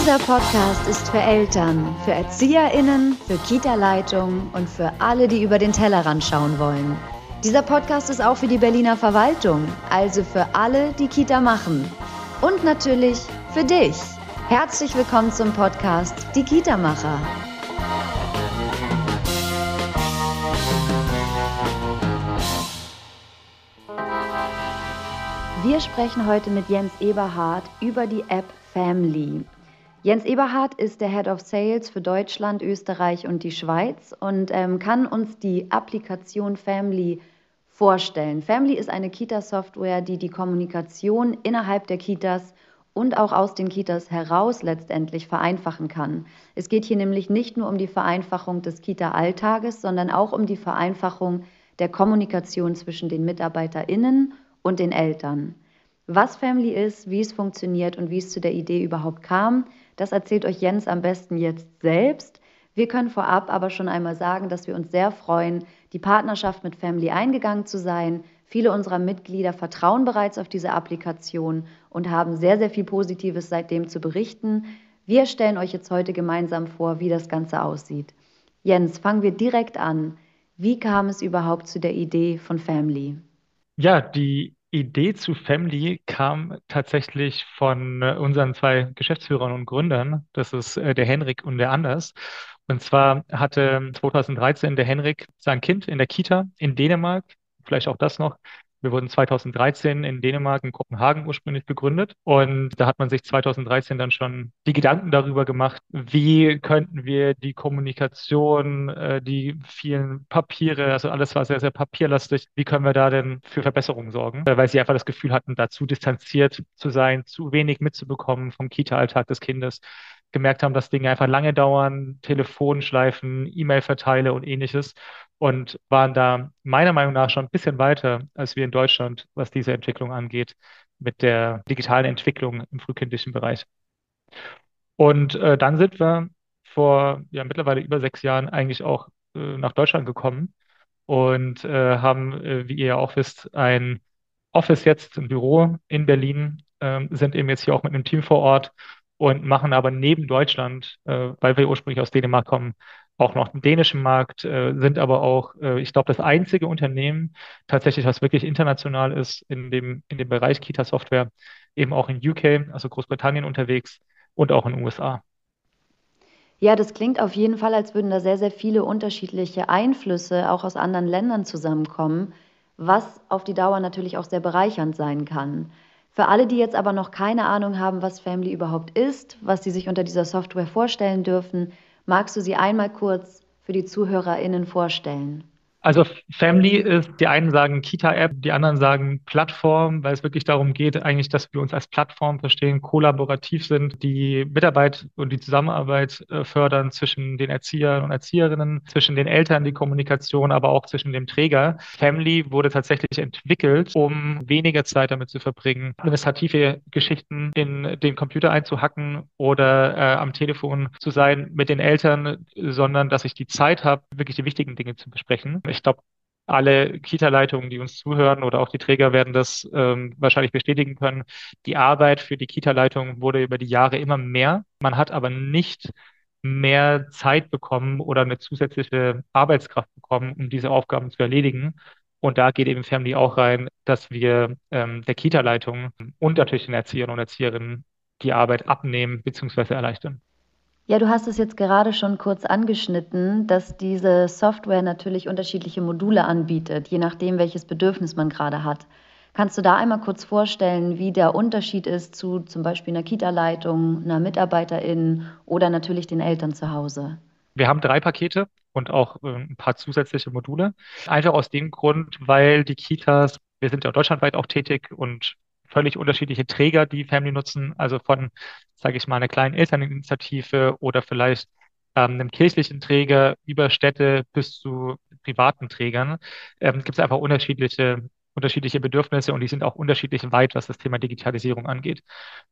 Dieser Podcast ist für Eltern, für ErzieherInnen, für Kita-Leitungen und für alle, die über den Tellerrand schauen wollen. Dieser Podcast ist auch für die Berliner Verwaltung, also für alle, die Kita machen. Und natürlich für dich. Herzlich willkommen zum Podcast Die Kita-Macher. Wir sprechen heute mit Jens Eberhardt über die App Family. Jens Eberhardt ist der Head of Sales für Deutschland, Österreich und die Schweiz und ähm, kann uns die Applikation Family vorstellen. Family ist eine Kita-Software, die die Kommunikation innerhalb der Kitas und auch aus den Kitas heraus letztendlich vereinfachen kann. Es geht hier nämlich nicht nur um die Vereinfachung des Kita-Alltages, sondern auch um die Vereinfachung der Kommunikation zwischen den MitarbeiterInnen und den Eltern. Was Family ist, wie es funktioniert und wie es zu der Idee überhaupt kam, das erzählt euch Jens am besten jetzt selbst. Wir können vorab aber schon einmal sagen, dass wir uns sehr freuen, die Partnerschaft mit Family eingegangen zu sein. Viele unserer Mitglieder vertrauen bereits auf diese Applikation und haben sehr, sehr viel Positives seitdem zu berichten. Wir stellen euch jetzt heute gemeinsam vor, wie das Ganze aussieht. Jens, fangen wir direkt an. Wie kam es überhaupt zu der Idee von Family? Ja, die Idee zu Family kam tatsächlich von äh, unseren zwei Geschäftsführern und Gründern. Das ist äh, der Henrik und der Anders. Und zwar hatte 2013 der Henrik sein Kind in der Kita in Dänemark, vielleicht auch das noch, wir wurden 2013 in Dänemark, in Kopenhagen ursprünglich gegründet. Und da hat man sich 2013 dann schon die Gedanken darüber gemacht, wie könnten wir die Kommunikation, äh, die vielen Papiere, also alles war sehr, sehr papierlastig, wie können wir da denn für Verbesserungen sorgen? Weil sie einfach das Gefühl hatten, da zu distanziert zu sein, zu wenig mitzubekommen vom Kita-Alltag des Kindes gemerkt haben, dass Dinge einfach lange dauern, Telefonschleifen, E-Mail-Verteile und ähnliches und waren da meiner Meinung nach schon ein bisschen weiter als wir in Deutschland, was diese Entwicklung angeht, mit der digitalen Entwicklung im frühkindlichen Bereich. Und äh, dann sind wir vor ja, mittlerweile über sechs Jahren eigentlich auch äh, nach Deutschland gekommen und äh, haben, äh, wie ihr ja auch wisst, ein Office jetzt, ein Büro in Berlin, ähm, sind eben jetzt hier auch mit einem Team vor Ort und machen aber neben Deutschland, äh, weil wir ursprünglich aus Dänemark kommen, auch noch den dänischen Markt, äh, sind aber auch, äh, ich glaube, das einzige Unternehmen tatsächlich, was wirklich international ist in dem, in dem Bereich Kita-Software, eben auch in UK, also Großbritannien unterwegs und auch in USA. Ja, das klingt auf jeden Fall, als würden da sehr, sehr viele unterschiedliche Einflüsse auch aus anderen Ländern zusammenkommen, was auf die Dauer natürlich auch sehr bereichernd sein kann. Für alle, die jetzt aber noch keine Ahnung haben, was Family überhaupt ist, was sie sich unter dieser Software vorstellen dürfen, magst du sie einmal kurz für die ZuhörerInnen vorstellen? Also Family ist, die einen sagen Kita-App, die anderen sagen Plattform, weil es wirklich darum geht, eigentlich, dass wir uns als Plattform verstehen, kollaborativ sind, die Mitarbeit und die Zusammenarbeit äh, fördern zwischen den Erziehern und Erzieherinnen, zwischen den Eltern, die Kommunikation, aber auch zwischen dem Träger. Family wurde tatsächlich entwickelt, um weniger Zeit damit zu verbringen, administrative Geschichten in den Computer einzuhacken oder äh, am Telefon zu sein mit den Eltern, sondern dass ich die Zeit habe, wirklich die wichtigen Dinge zu besprechen. Ich glaube, alle Kita-Leitungen, die uns zuhören oder auch die Träger werden das ähm, wahrscheinlich bestätigen können. Die Arbeit für die Kita-Leitung wurde über die Jahre immer mehr. Man hat aber nicht mehr Zeit bekommen oder eine zusätzliche Arbeitskraft bekommen, um diese Aufgaben zu erledigen. Und da geht eben Family auch rein, dass wir ähm, der Kita-Leitung und natürlich den Erziehern und Erzieherinnen die Arbeit abnehmen bzw. erleichtern. Ja, du hast es jetzt gerade schon kurz angeschnitten, dass diese Software natürlich unterschiedliche Module anbietet, je nachdem, welches Bedürfnis man gerade hat. Kannst du da einmal kurz vorstellen, wie der Unterschied ist zu zum Beispiel einer Kita-Leitung, einer Mitarbeiterin oder natürlich den Eltern zu Hause? Wir haben drei Pakete und auch äh, ein paar zusätzliche Module. Einfach aus dem Grund, weil die Kitas, wir sind ja deutschlandweit auch tätig und völlig unterschiedliche Träger, die Family nutzen, also von, sage ich mal, einer kleinen Elterninitiative oder vielleicht ähm, einem kirchlichen Träger über Städte bis zu privaten Trägern, ähm, gibt es einfach unterschiedliche unterschiedliche Bedürfnisse und die sind auch unterschiedlich weit, was das Thema Digitalisierung angeht.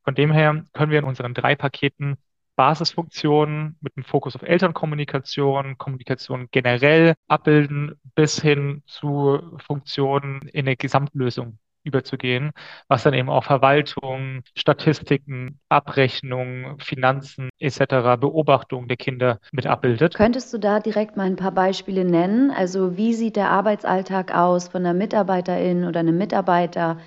Von dem her können wir in unseren drei Paketen Basisfunktionen mit dem Fokus auf Elternkommunikation, Kommunikation generell abbilden, bis hin zu Funktionen in eine Gesamtlösung überzugehen, was dann eben auch Verwaltung, Statistiken, Abrechnung, Finanzen etc., Beobachtung der Kinder mit abbildet. Könntest du da direkt mal ein paar Beispiele nennen? Also wie sieht der Arbeitsalltag aus von einer Mitarbeiterin oder einem Mitarbeiter,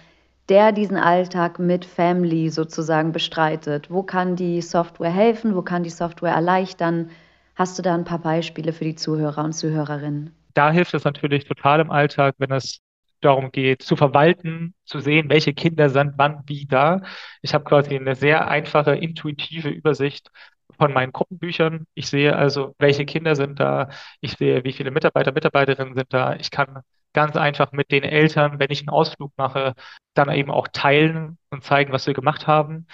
der diesen Alltag mit Family sozusagen bestreitet? Wo kann die Software helfen? Wo kann die Software erleichtern? Hast du da ein paar Beispiele für die Zuhörer und Zuhörerinnen? Da hilft es natürlich total im Alltag, wenn es darum geht, zu verwalten, zu sehen, welche Kinder sind wann wie da. Ich habe quasi eine sehr einfache, intuitive Übersicht von meinen Gruppenbüchern. Ich sehe also, welche Kinder sind da. Ich sehe, wie viele Mitarbeiter, Mitarbeiterinnen sind da. Ich kann ganz einfach mit den Eltern, wenn ich einen Ausflug mache, dann eben auch teilen und zeigen, was wir gemacht haben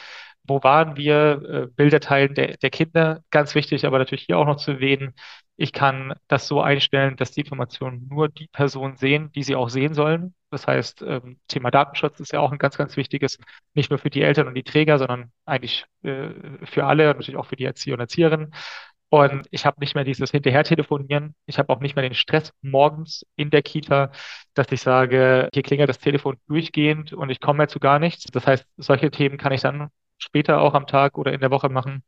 wo waren wir, äh, Bilder teilen der, der Kinder, ganz wichtig, aber natürlich hier auch noch zu erwähnen, ich kann das so einstellen, dass die Informationen nur die Personen sehen, die sie auch sehen sollen. Das heißt, ähm, Thema Datenschutz ist ja auch ein ganz, ganz wichtiges, nicht nur für die Eltern und die Träger, sondern eigentlich äh, für alle, natürlich auch für die Erzieher und Erzieherinnen. Und ich habe nicht mehr dieses Hinterher-Telefonieren. Ich habe auch nicht mehr den Stress morgens in der Kita, dass ich sage, hier klingelt das Telefon durchgehend und ich komme mehr zu gar nichts. Das heißt, solche Themen kann ich dann später auch am Tag oder in der Woche machen.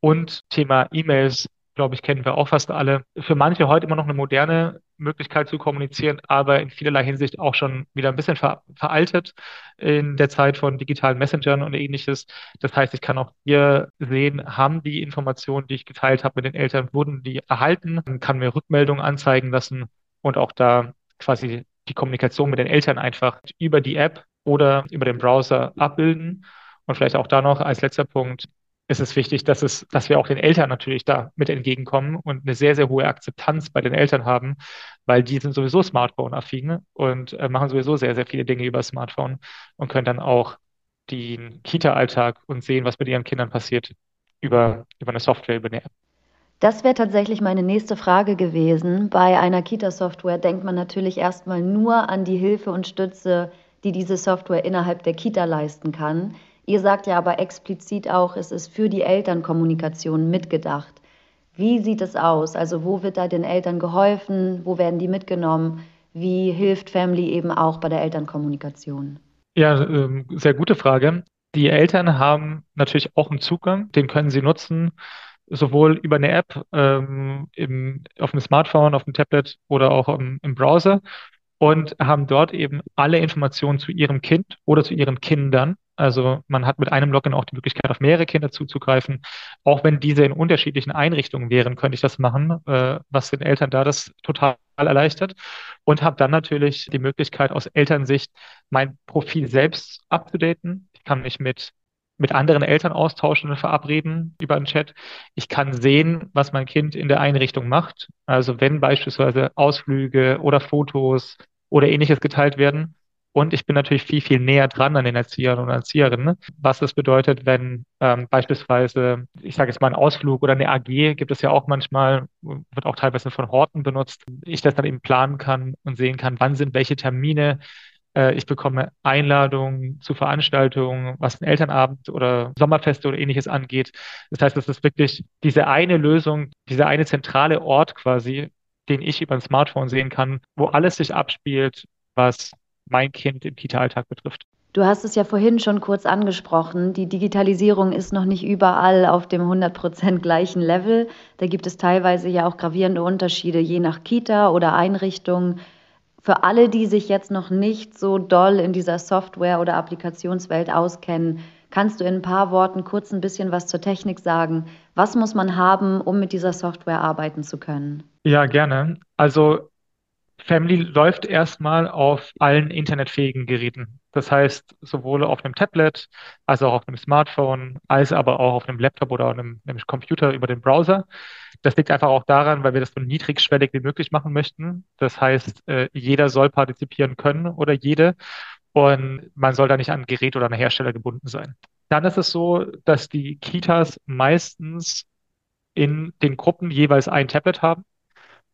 Und Thema E-Mails, glaube ich, kennen wir auch fast alle. Für manche heute immer noch eine moderne Möglichkeit zu kommunizieren, aber in vielerlei Hinsicht auch schon wieder ein bisschen ver veraltet in der Zeit von digitalen Messengern und ähnliches. Das heißt, ich kann auch hier sehen, haben die Informationen, die ich geteilt habe mit den Eltern, wurden die erhalten, kann mir Rückmeldungen anzeigen lassen und auch da quasi die Kommunikation mit den Eltern einfach über die App oder über den Browser abbilden und vielleicht auch da noch als letzter Punkt ist es wichtig, dass es, dass wir auch den Eltern natürlich da mit entgegenkommen und eine sehr, sehr hohe Akzeptanz bei den Eltern haben, weil die sind sowieso Smartphone-affin und äh, machen sowieso sehr, sehr viele Dinge über Smartphone und können dann auch den Kita-Alltag und sehen, was mit ihren Kindern passiert über, über eine Software, über eine App. Das wäre tatsächlich meine nächste Frage gewesen. Bei einer Kita-Software denkt man natürlich erstmal nur an die Hilfe und Stütze, die diese Software innerhalb der Kita leisten kann. Ihr sagt ja aber explizit auch, es ist für die Elternkommunikation mitgedacht. Wie sieht es aus? Also wo wird da den Eltern geholfen? Wo werden die mitgenommen? Wie hilft Family eben auch bei der Elternkommunikation? Ja, ähm, sehr gute Frage. Die Eltern haben natürlich auch einen Zugang, den können sie nutzen, sowohl über eine App ähm, im, auf dem Smartphone, auf dem Tablet oder auch im, im Browser und haben dort eben alle Informationen zu ihrem Kind oder zu ihren Kindern also man hat mit einem Login auch die Möglichkeit, auf mehrere Kinder zuzugreifen. Auch wenn diese in unterschiedlichen Einrichtungen wären, könnte ich das machen, äh, was den Eltern da das total erleichtert. Und habe dann natürlich die Möglichkeit, aus Elternsicht mein Profil selbst abzudaten. Ich kann mich mit mit anderen Eltern austauschen und verabreden über einen Chat. Ich kann sehen, was mein Kind in der Einrichtung macht. Also wenn beispielsweise Ausflüge oder Fotos oder ähnliches geteilt werden, und ich bin natürlich viel, viel näher dran an den Erziehern und Erzieherinnen. Was das bedeutet, wenn ähm, beispielsweise, ich sage jetzt mal, ein Ausflug oder eine AG gibt es ja auch manchmal, wird auch teilweise von Horten benutzt. Ich das dann eben planen kann und sehen kann, wann sind welche Termine. Äh, ich bekomme Einladungen zu Veranstaltungen, was den Elternabend oder Sommerfeste oder ähnliches angeht. Das heißt, es ist wirklich diese eine Lösung, dieser eine zentrale Ort quasi, den ich über ein Smartphone sehen kann, wo alles sich abspielt, was mein Kind im Kita-Alltag betrifft. Du hast es ja vorhin schon kurz angesprochen. Die Digitalisierung ist noch nicht überall auf dem 100% gleichen Level. Da gibt es teilweise ja auch gravierende Unterschiede je nach Kita oder Einrichtung. Für alle, die sich jetzt noch nicht so doll in dieser Software- oder Applikationswelt auskennen, kannst du in ein paar Worten kurz ein bisschen was zur Technik sagen? Was muss man haben, um mit dieser Software arbeiten zu können? Ja, gerne. Also Family läuft erstmal auf allen internetfähigen Geräten. Das heißt, sowohl auf einem Tablet, als auch auf einem Smartphone, als aber auch auf einem Laptop oder einem, einem Computer über den Browser. Das liegt einfach auch daran, weil wir das so niedrigschwellig wie möglich machen möchten. Das heißt, äh, jeder soll partizipieren können oder jede. Und man soll da nicht an ein Gerät oder einen Hersteller gebunden sein. Dann ist es so, dass die Kitas meistens in den Gruppen jeweils ein Tablet haben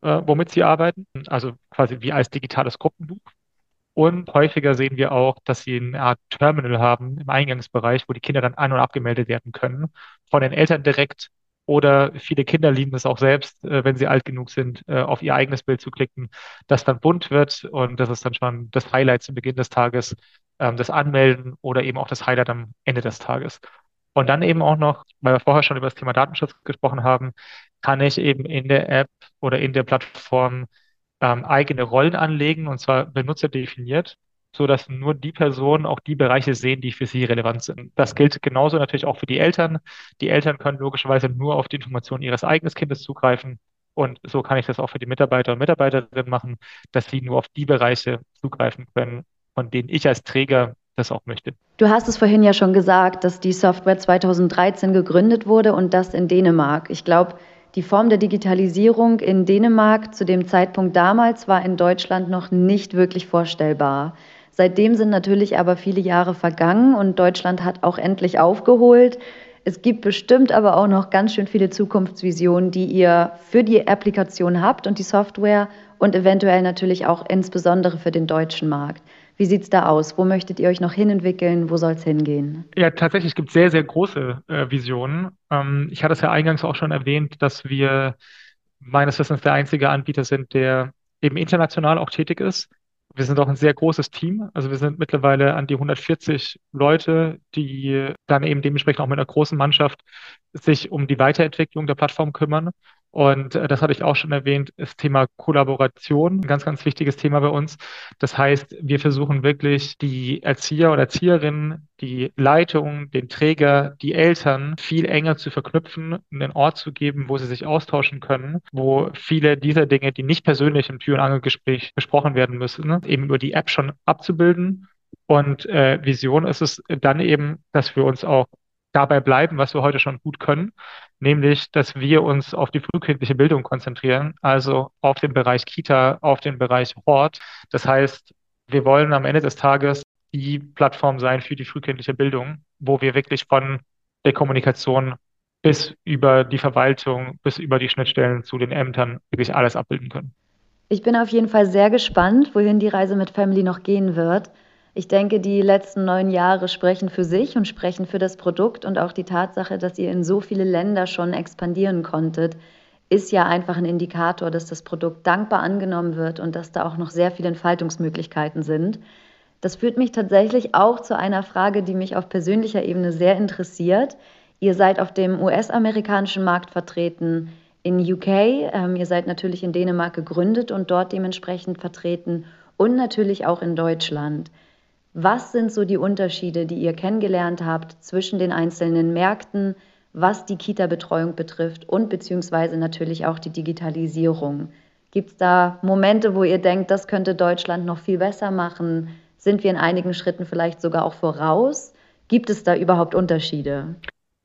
äh, womit sie arbeiten, also quasi wie als digitales Gruppenbuch. Und häufiger sehen wir auch, dass sie eine Art Terminal haben im Eingangsbereich, wo die Kinder dann an- und abgemeldet werden können, von den Eltern direkt. Oder viele Kinder lieben es auch selbst, äh, wenn sie alt genug sind, äh, auf ihr eigenes Bild zu klicken, das dann bunt wird. Und das ist dann schon das Highlight zu Beginn des Tages, ähm, das Anmelden oder eben auch das Highlight am Ende des Tages. Und dann eben auch noch, weil wir vorher schon über das Thema Datenschutz gesprochen haben, kann ich eben in der App oder in der Plattform ähm, eigene Rollen anlegen und zwar benutzerdefiniert, so dass nur die Personen auch die Bereiche sehen, die für sie relevant sind. Das gilt genauso natürlich auch für die Eltern. Die Eltern können logischerweise nur auf die Informationen ihres eigenen Kindes zugreifen. Und so kann ich das auch für die Mitarbeiter und Mitarbeiterinnen machen, dass sie nur auf die Bereiche zugreifen können, von denen ich als Träger das auch möchte. Du hast es vorhin ja schon gesagt, dass die Software 2013 gegründet wurde und das in Dänemark. Ich glaube, die Form der Digitalisierung in Dänemark zu dem Zeitpunkt damals war in Deutschland noch nicht wirklich vorstellbar. Seitdem sind natürlich aber viele Jahre vergangen und Deutschland hat auch endlich aufgeholt. Es gibt bestimmt aber auch noch ganz schön viele Zukunftsvisionen, die ihr für die Applikation habt und die Software und eventuell natürlich auch insbesondere für den deutschen Markt. Wie sieht es da aus? Wo möchtet ihr euch noch hinentwickeln? Wo soll es hingehen? Ja, tatsächlich gibt es sehr, sehr große äh, Visionen. Ähm, ich hatte es ja eingangs auch schon erwähnt, dass wir meines Wissens der einzige Anbieter sind, der eben international auch tätig ist. Wir sind auch ein sehr großes Team. Also wir sind mittlerweile an die 140 Leute, die dann eben dementsprechend auch mit einer großen Mannschaft sich um die Weiterentwicklung der Plattform kümmern. Und äh, das hatte ich auch schon erwähnt, das Thema Kollaboration, ein ganz, ganz wichtiges Thema bei uns. Das heißt, wir versuchen wirklich die Erzieher oder Erzieherinnen, die Leitung, den Träger, die Eltern viel enger zu verknüpfen, einen Ort zu geben, wo sie sich austauschen können, wo viele dieser Dinge, die nicht persönlich im Tür- und Angelgespräch besprochen werden müssen, eben über die App schon abzubilden. Und äh, Vision ist es dann eben, dass wir uns auch dabei bleiben, was wir heute schon gut können, nämlich, dass wir uns auf die frühkindliche Bildung konzentrieren, also auf den Bereich Kita, auf den Bereich Hort. Das heißt, wir wollen am Ende des Tages die Plattform sein für die frühkindliche Bildung, wo wir wirklich von der Kommunikation bis über die Verwaltung, bis über die Schnittstellen zu den Ämtern wirklich alles abbilden können. Ich bin auf jeden Fall sehr gespannt, wohin die Reise mit Family noch gehen wird. Ich denke, die letzten neun Jahre sprechen für sich und sprechen für das Produkt und auch die Tatsache, dass ihr in so viele Länder schon expandieren konntet, ist ja einfach ein Indikator, dass das Produkt dankbar angenommen wird und dass da auch noch sehr viele Entfaltungsmöglichkeiten sind. Das führt mich tatsächlich auch zu einer Frage, die mich auf persönlicher Ebene sehr interessiert. Ihr seid auf dem US-amerikanischen Markt vertreten, in UK, ähm, ihr seid natürlich in Dänemark gegründet und dort dementsprechend vertreten und natürlich auch in Deutschland. Was sind so die Unterschiede, die ihr kennengelernt habt zwischen den einzelnen Märkten, was die Kita-Betreuung betrifft und beziehungsweise natürlich auch die Digitalisierung? Gibt es da Momente, wo ihr denkt, das könnte Deutschland noch viel besser machen? Sind wir in einigen Schritten vielleicht sogar auch voraus? Gibt es da überhaupt Unterschiede?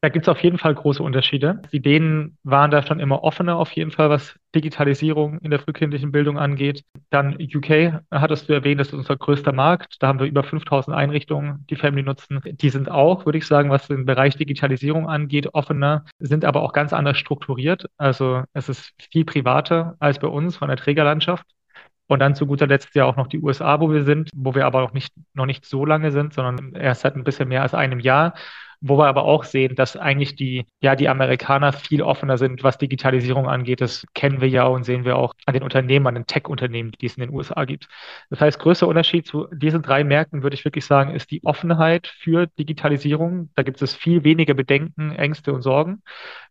Da gibt es auf jeden Fall große Unterschiede. Die Dänen waren da schon immer offener, auf jeden Fall, was Digitalisierung in der frühkindlichen Bildung angeht. Dann UK, hattest du erwähnt, das ist unser größter Markt. Da haben wir über 5000 Einrichtungen, die Family nutzen. Die sind auch, würde ich sagen, was den Bereich Digitalisierung angeht, offener, sind aber auch ganz anders strukturiert. Also es ist viel privater als bei uns von der Trägerlandschaft. Und dann zu guter Letzt ja auch noch die USA, wo wir sind, wo wir aber auch nicht, noch nicht so lange sind, sondern erst seit ein bisschen mehr als einem Jahr wo wir aber auch sehen, dass eigentlich die, ja, die Amerikaner viel offener sind, was Digitalisierung angeht. Das kennen wir ja und sehen wir auch an den Unternehmen, an den Tech-Unternehmen, die es in den USA gibt. Das heißt, größter Unterschied zu diesen drei Märkten, würde ich wirklich sagen, ist die Offenheit für Digitalisierung. Da gibt es viel weniger Bedenken, Ängste und Sorgen.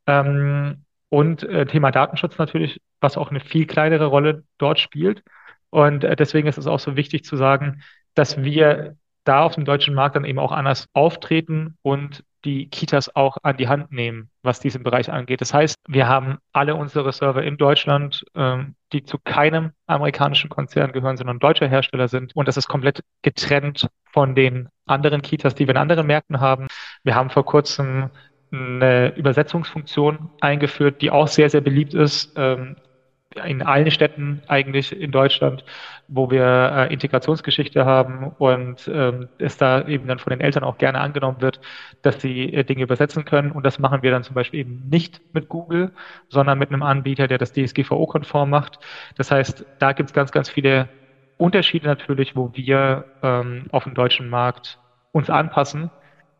Ähm, und äh, Thema Datenschutz natürlich, was auch eine viel kleinere Rolle dort spielt. Und äh, deswegen ist es auch so wichtig zu sagen, dass wir da auf dem deutschen Markt dann eben auch anders auftreten und die Kitas auch an die Hand nehmen, was diesen Bereich angeht. Das heißt, wir haben alle unsere Server in Deutschland, ähm, die zu keinem amerikanischen Konzern gehören, sondern deutsche Hersteller sind. Und das ist komplett getrennt von den anderen Kitas, die wir in anderen Märkten haben. Wir haben vor kurzem eine Übersetzungsfunktion eingeführt, die auch sehr, sehr beliebt ist. Ähm, in allen Städten eigentlich in Deutschland, wo wir äh, Integrationsgeschichte haben und ähm, es da eben dann von den Eltern auch gerne angenommen wird, dass sie äh, Dinge übersetzen können. Und das machen wir dann zum Beispiel eben nicht mit Google, sondern mit einem Anbieter, der das DSGVO-konform macht. Das heißt, da gibt es ganz, ganz viele Unterschiede natürlich, wo wir ähm, auf dem deutschen Markt uns anpassen.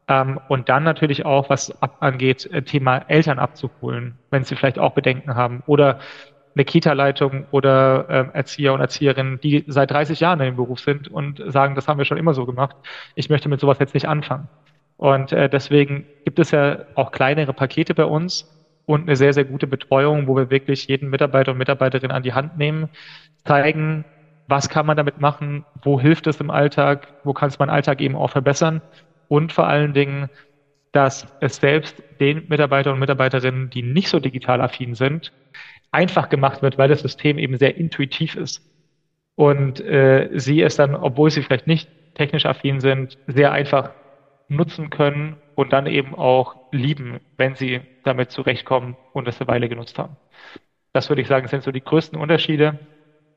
Ähm, und dann natürlich auch, was ab angeht, äh, Thema Eltern abzuholen, wenn sie vielleicht auch Bedenken haben oder eine Kita-Leitung oder äh, Erzieher und Erzieherinnen, die seit 30 Jahren in dem Beruf sind und sagen, das haben wir schon immer so gemacht. Ich möchte mit sowas jetzt nicht anfangen. Und äh, deswegen gibt es ja auch kleinere Pakete bei uns und eine sehr, sehr gute Betreuung, wo wir wirklich jeden Mitarbeiter und Mitarbeiterin an die Hand nehmen, zeigen, was kann man damit machen, wo hilft es im Alltag, wo kann es meinen Alltag eben auch verbessern und vor allen Dingen, dass es selbst den Mitarbeiter und Mitarbeiterinnen, die nicht so digital affin sind, einfach gemacht wird, weil das System eben sehr intuitiv ist. Und äh, sie es dann, obwohl sie vielleicht nicht technisch affin sind, sehr einfach nutzen können und dann eben auch lieben, wenn sie damit zurechtkommen und es eine Weile genutzt haben. Das würde ich sagen, sind so die größten Unterschiede,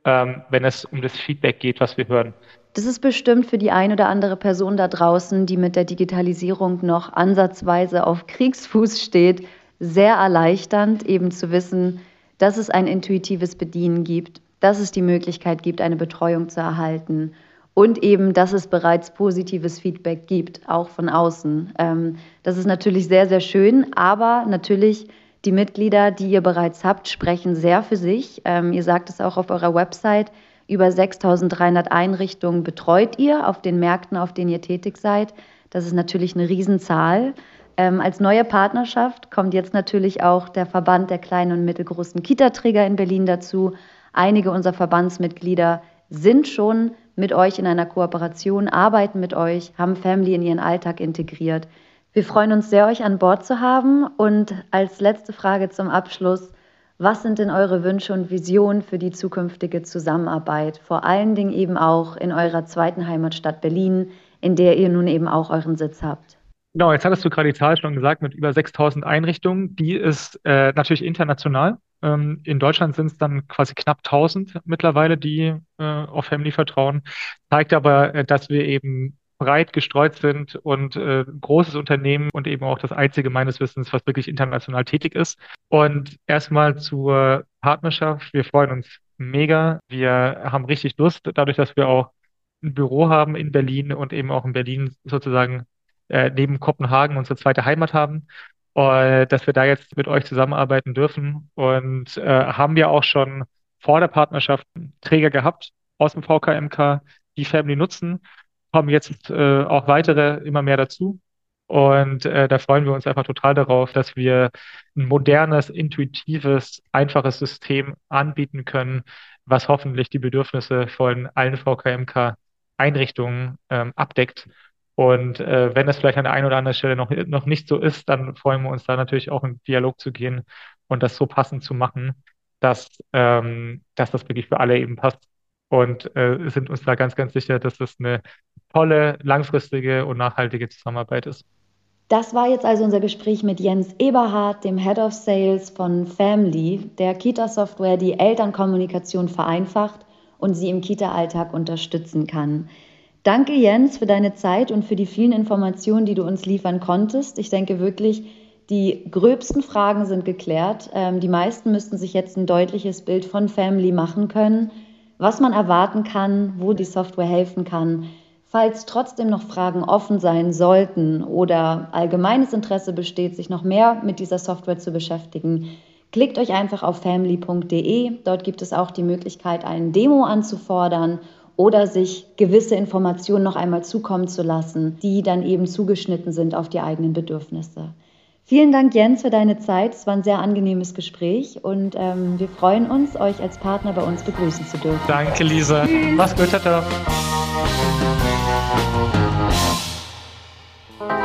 ähm, wenn es um das Feedback geht, was wir hören. Das ist bestimmt für die ein oder andere Person da draußen, die mit der Digitalisierung noch ansatzweise auf Kriegsfuß steht, sehr erleichternd, eben zu wissen, dass es ein intuitives Bedienen gibt, dass es die Möglichkeit gibt, eine Betreuung zu erhalten und eben, dass es bereits positives Feedback gibt, auch von außen. Ähm, das ist natürlich sehr, sehr schön, aber natürlich die Mitglieder, die ihr bereits habt, sprechen sehr für sich. Ähm, ihr sagt es auch auf eurer Website. Über 6300 Einrichtungen betreut ihr auf den Märkten, auf denen ihr tätig seid. Das ist natürlich eine Riesenzahl. Ähm, als neue Partnerschaft kommt jetzt natürlich auch der Verband der kleinen und mittelgroßen Kita-Träger in Berlin dazu. Einige unserer Verbandsmitglieder sind schon mit euch in einer Kooperation, arbeiten mit euch, haben Family in ihren Alltag integriert. Wir freuen uns sehr, euch an Bord zu haben. Und als letzte Frage zum Abschluss, was sind denn eure Wünsche und Visionen für die zukünftige Zusammenarbeit? Vor allen Dingen eben auch in eurer zweiten Heimatstadt Berlin, in der ihr nun eben auch euren Sitz habt. Genau, jetzt hattest du gerade die Zahl schon gesagt mit über 6000 Einrichtungen. Die ist äh, natürlich international. Ähm, in Deutschland sind es dann quasi knapp 1000 mittlerweile, die äh, auf Family vertrauen. Zeigt aber, äh, dass wir eben breit gestreut sind und äh, großes Unternehmen und eben auch das einzige meines Wissens, was wirklich international tätig ist. Und erstmal zur Partnerschaft. Wir freuen uns mega. Wir haben richtig Lust, dadurch, dass wir auch ein Büro haben in Berlin und eben auch in Berlin sozusagen äh, neben Kopenhagen unsere zweite Heimat haben. Und dass wir da jetzt mit euch zusammenarbeiten dürfen. Und äh, haben wir auch schon vor der Partnerschaft Träger gehabt aus dem VKMK, die Family nutzen kommen jetzt äh, auch weitere immer mehr dazu. Und äh, da freuen wir uns einfach total darauf, dass wir ein modernes, intuitives, einfaches System anbieten können, was hoffentlich die Bedürfnisse von allen VKMK-Einrichtungen ähm, abdeckt. Und äh, wenn es vielleicht an der einen oder anderen Stelle noch, noch nicht so ist, dann freuen wir uns da natürlich auch in Dialog zu gehen und das so passend zu machen, dass, ähm, dass das wirklich für alle eben passt. Und äh, sind uns da ganz, ganz sicher, dass das eine tolle, langfristige und nachhaltige Zusammenarbeit ist. Das war jetzt also unser Gespräch mit Jens Eberhardt, dem Head of Sales von Family, der Kita-Software, die Elternkommunikation vereinfacht und sie im Kita-Alltag unterstützen kann. Danke, Jens, für deine Zeit und für die vielen Informationen, die du uns liefern konntest. Ich denke wirklich, die gröbsten Fragen sind geklärt. Ähm, die meisten müssten sich jetzt ein deutliches Bild von Family machen können, was man erwarten kann, wo die Software helfen kann. Falls trotzdem noch Fragen offen sein sollten oder allgemeines Interesse besteht, sich noch mehr mit dieser Software zu beschäftigen, klickt euch einfach auf family.de. Dort gibt es auch die Möglichkeit, einen Demo anzufordern oder sich gewisse Informationen noch einmal zukommen zu lassen, die dann eben zugeschnitten sind auf die eigenen Bedürfnisse. Vielen Dank, Jens, für deine Zeit. Es war ein sehr angenehmes Gespräch und ähm, wir freuen uns, euch als Partner bei uns begrüßen zu dürfen. Danke, Lisa. Tschüss. Mach's gut, ciao. ciao.